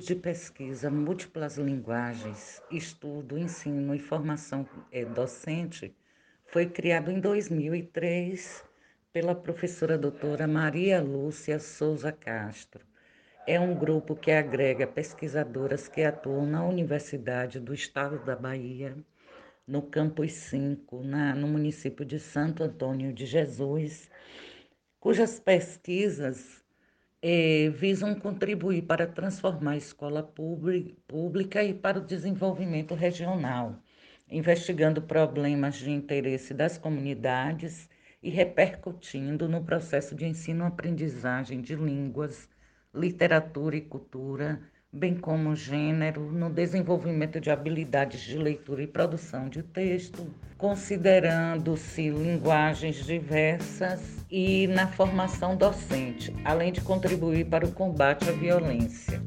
Grupo de Pesquisa Múltiplas Linguagens, Estudo, Ensino e Formação é, Docente foi criado em 2003 pela professora doutora Maria Lúcia Souza Castro. É um grupo que agrega pesquisadoras que atuam na Universidade do Estado da Bahia, no Campus 5, na, no município de Santo Antônio de Jesus, cujas pesquisas é, visam contribuir para transformar a escola pública e para o desenvolvimento regional, investigando problemas de interesse das comunidades e repercutindo no processo de ensino-aprendizagem de línguas, literatura e cultura bem como gênero, no desenvolvimento de habilidades de leitura e produção de texto, considerando-se linguagens diversas e na formação docente, além de contribuir para o combate à violência.